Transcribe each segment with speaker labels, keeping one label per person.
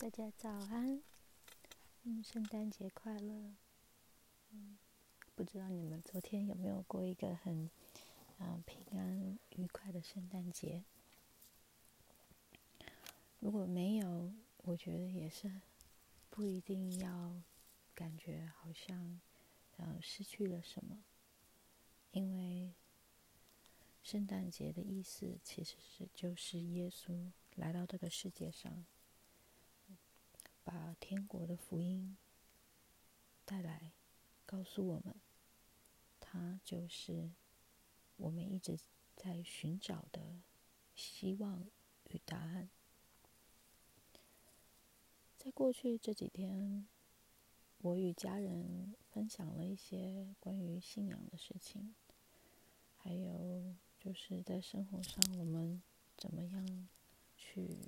Speaker 1: 大家早安，嗯，圣诞节快乐。嗯，不知道你们昨天有没有过一个很，嗯，平安愉快的圣诞节？如果没有，我觉得也是不一定要感觉好像，嗯，失去了什么，因为圣诞节的意思其实是就是耶稣来到这个世界上。天国的福音带来，告诉我们，它就是我们一直在寻找的希望与答案。在过去这几天，我与家人分享了一些关于信仰的事情，还有就是在生活上我们怎么样去。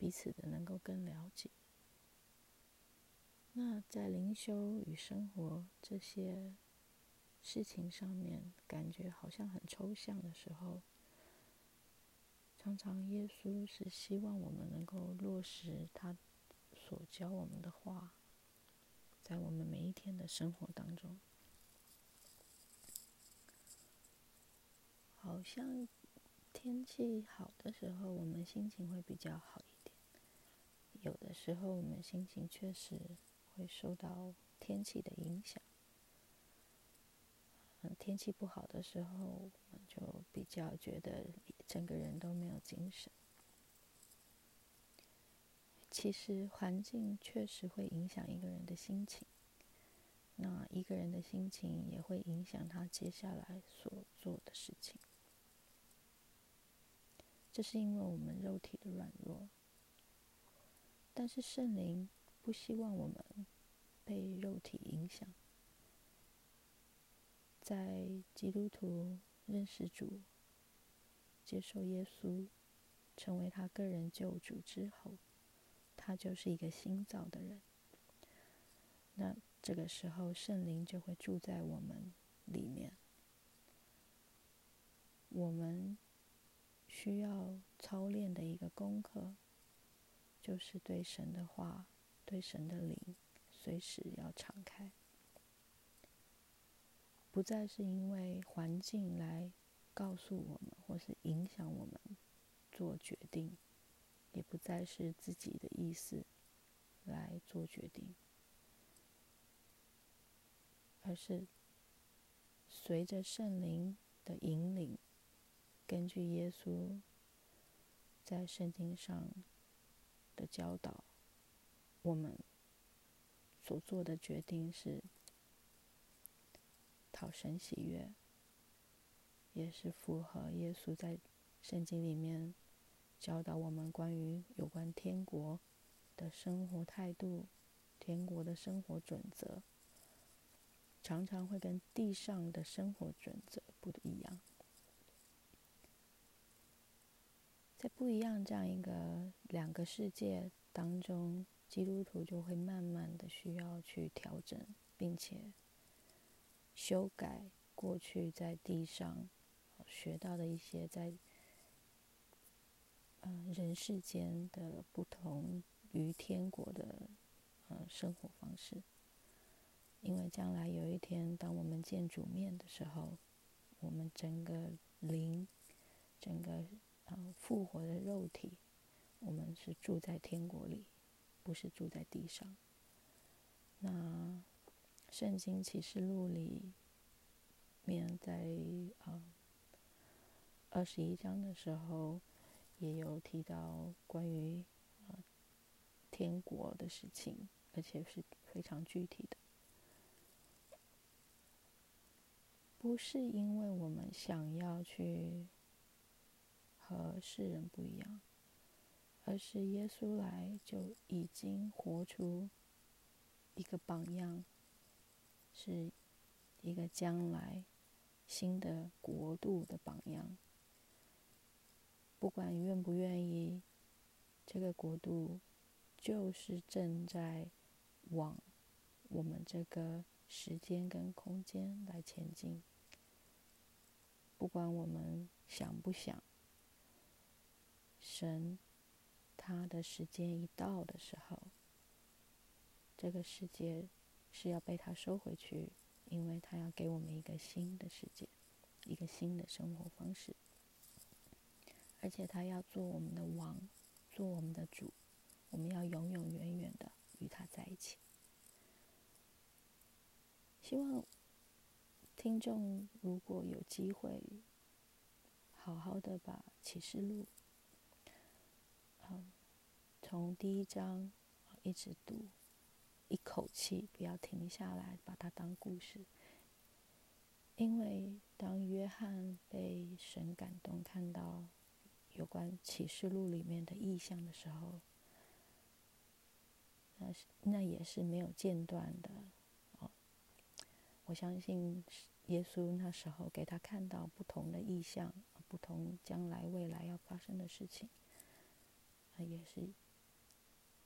Speaker 1: 彼此的能够更了解。那在灵修与生活这些事情上面，感觉好像很抽象的时候，常常耶稣是希望我们能够落实他所教我们的话，在我们每一天的生活当中，好像天气好的时候，我们心情会比较好。有的时候，我们心情确实会受到天气的影响。嗯，天气不好的时候，我们就比较觉得整个人都没有精神。其实，环境确实会影响一个人的心情。那一个人的心情也会影响他接下来所做的事情。这是因为我们肉体的软弱。但是圣灵不希望我们被肉体影响。在基督徒认识主、接受耶稣、成为他个人救主之后，他就是一个新造的人。那这个时候，圣灵就会住在我们里面。我们需要操练的一个功课。就是对神的话，对神的灵，随时要敞开，不再是因为环境来告诉我们或是影响我们做决定，也不再是自己的意思来做决定，而是随着圣灵的引领，根据耶稣在圣经上。的教导，我们所做的决定是讨神喜悦，也是符合耶稣在圣经里面教导我们关于有关天国的生活态度、天国的生活准则，常常会跟地上的生活准则不一样。在不一样这样一个两个世界当中，基督徒就会慢慢的需要去调整，并且修改过去在地上学到的一些在嗯人世间的不同于天国的嗯生活方式，因为将来有一天，当我们见主面的时候，我们整个灵，整个。复活的肉体，我们是住在天国里，不是住在地上。那《圣经启示录》里面在啊二十一章的时候，也有提到关于啊天国的事情，而且是非常具体的，不是因为我们想要去。和世人不一样，而是耶稣来就已经活出一个榜样，是一个将来新的国度的榜样。不管愿不愿意，这个国度就是正在往我们这个时间跟空间来前进。不管我们想不想。神他的时间一到的时候，这个世界是要被他收回去，因为他要给我们一个新的世界，一个新的生活方式，而且他要做我们的王，做我们的主，我们要永永远远的与他在一起。希望听众如果有机会，好好的把启示录。从第一章一直读，一口气不要停下来，把它当故事。因为当约翰被神感动，看到有关启示录里面的意象的时候，那是那也是没有间断的。哦，我相信耶稣那时候给他看到不同的意象，不同将来未来要发生的事情。也是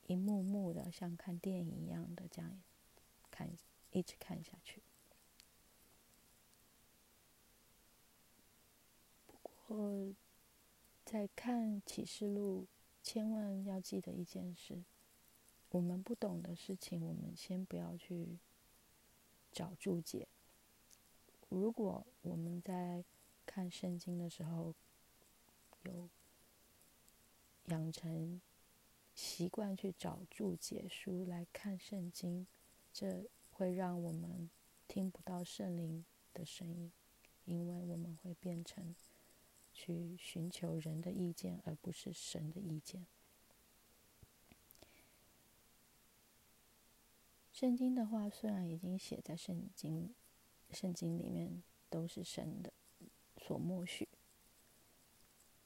Speaker 1: 一幕幕的，像看电影一样的这样看，一直看下去。不过，在看启示录，千万要记得一件事：我们不懂的事情，我们先不要去找注解。如果我们在看圣经的时候有养成习惯去找注解书来看圣经，这会让我们听不到圣灵的声音，因为我们会变成去寻求人的意见，而不是神的意见。圣经的话虽然已经写在圣经，圣经里面都是神的所默许，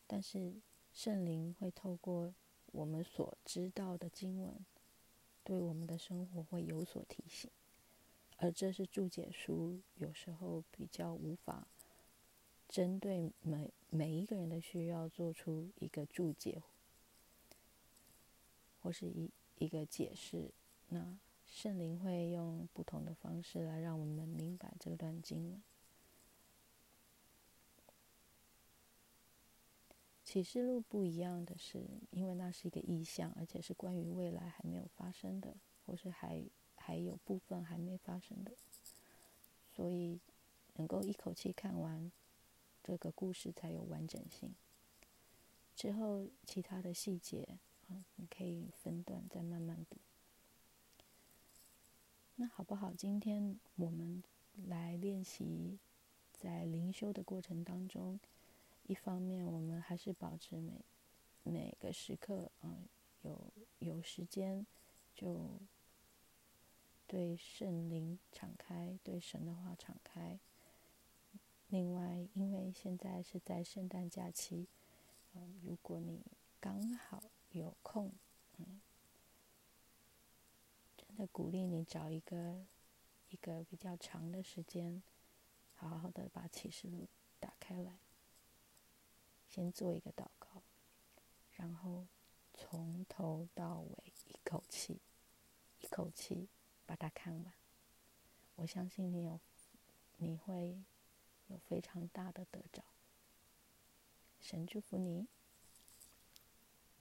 Speaker 1: 但是。圣灵会透过我们所知道的经文，对我们的生活会有所提醒，而这是注解书有时候比较无法针对每每一个人的需要做出一个注解，或是一一个解释。那圣灵会用不同的方式来让我们明白这段经文。启示录不一样的是，因为那是一个意象，而且是关于未来还没有发生的，或是还还有部分还没发生的，所以能够一口气看完这个故事才有完整性。之后其他的细节啊，你可以分段再慢慢读。那好不好？今天我们来练习在灵修的过程当中。一方面，我们还是保持每每个时刻，嗯，有有时间就对圣灵敞开，对神的话敞开。另外，因为现在是在圣诞假期，嗯，如果你刚好有空，嗯，真的鼓励你找一个一个比较长的时间，好好的把启示录打开来。先做一个祷告，然后从头到尾一口气，一口气把它看完。我相信你有，你会有非常大的得着。神祝福你。